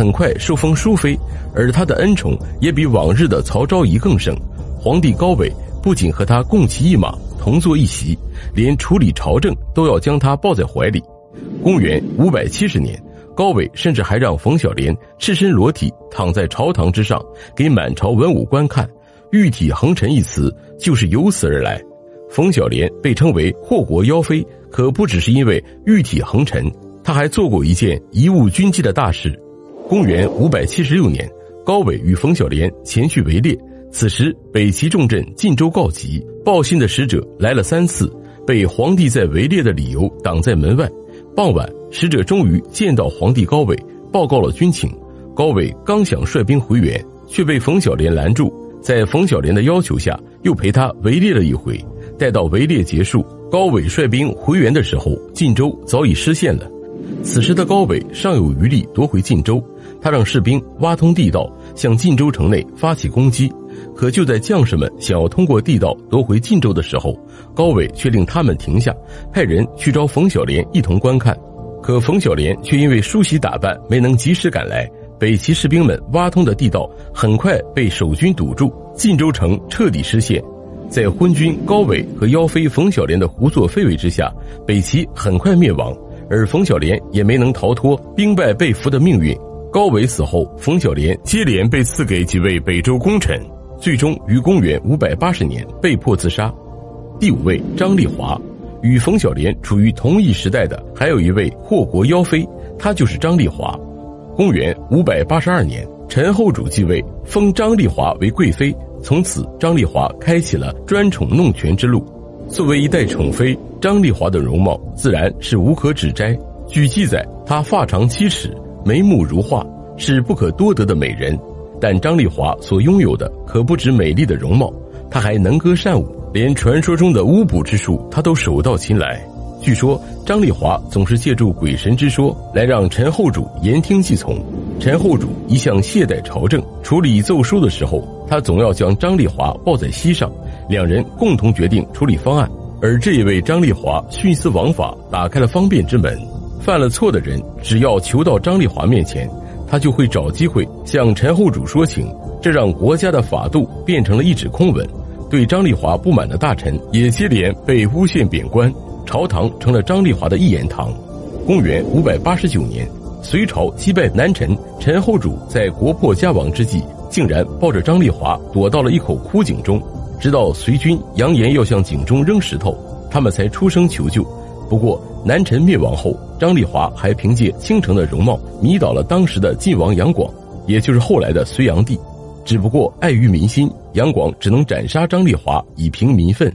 很快受封淑妃，而他的恩宠也比往日的曹昭仪更盛。皇帝高纬不仅和他共骑一马，同坐一席，连处理朝政都要将他抱在怀里。公元五百七十年，高纬甚至还让冯小莲赤身裸体躺在朝堂之上，给满朝文武观看。“玉体横陈”一词就是由此而来。冯小莲被称为祸国妖妃，可不只是因为玉体横陈，她还做过一件贻误军机的大事。公元五百七十六年，高纬与冯小莲前去围猎。此时，北齐重镇晋州告急，报信的使者来了三次，被皇帝在围猎的理由挡在门外。傍晚，使者终于见到皇帝高纬，报告了军情。高纬刚想率兵回援，却被冯小莲拦住。在冯小莲的要求下，又陪他围猎了一回。待到围猎结束，高纬率兵回援的时候，晋州早已失陷了。此时的高纬尚有余力夺回晋州，他让士兵挖通地道，向晋州城内发起攻击。可就在将士们想要通过地道夺回晋州的时候，高伟却令他们停下，派人去招冯小莲一同观看。可冯小莲却因为梳洗打扮没能及时赶来，北齐士兵们挖通的地道很快被守军堵住，晋州城彻底失陷。在昏君高伟和妖妃冯小莲的胡作非为之下，北齐很快灭亡，而冯小莲也没能逃脱兵败被俘的命运。高纬死后，冯小莲接连被赐给几位北周功臣。最终于公元五百八十年被迫自杀。第五位张丽华，与冯小莲处于同一时代的还有一位祸国妖妃，她就是张丽华。公元五百八十二年，陈后主继位，封张丽华为贵妃，从此张丽华开启了专宠弄权之路。作为一代宠妃，张丽华的容貌自然是无可指摘。据记载，她发长七尺，眉目如画，是不可多得的美人。但张丽华所拥有的可不止美丽的容貌，她还能歌善舞，连传说中的巫卜之术她都手到擒来。据说张丽华总是借助鬼神之说来让陈后主言听计从。陈后主一向懈怠朝政，处理奏书的时候，他总要将张丽华抱在膝上，两人共同决定处理方案。而这一位张丽华徇私枉法，打开了方便之门。犯了错的人，只要求到张丽华面前。他就会找机会向陈后主说情，这让国家的法度变成了一纸空文。对张丽华不满的大臣也接连被诬陷贬官，朝堂成了张丽华的一言堂。公元五百八十九年，隋朝击败南陈，陈后主在国破家亡之际，竟然抱着张丽华躲到了一口枯井中，直到隋军扬言要向井中扔石头，他们才出声求救。不过，南陈灭亡后，张丽华还凭借倾城的容貌迷倒了当时的晋王杨广，也就是后来的隋炀帝。只不过碍于民心，杨广只能斩杀张丽华以平民愤。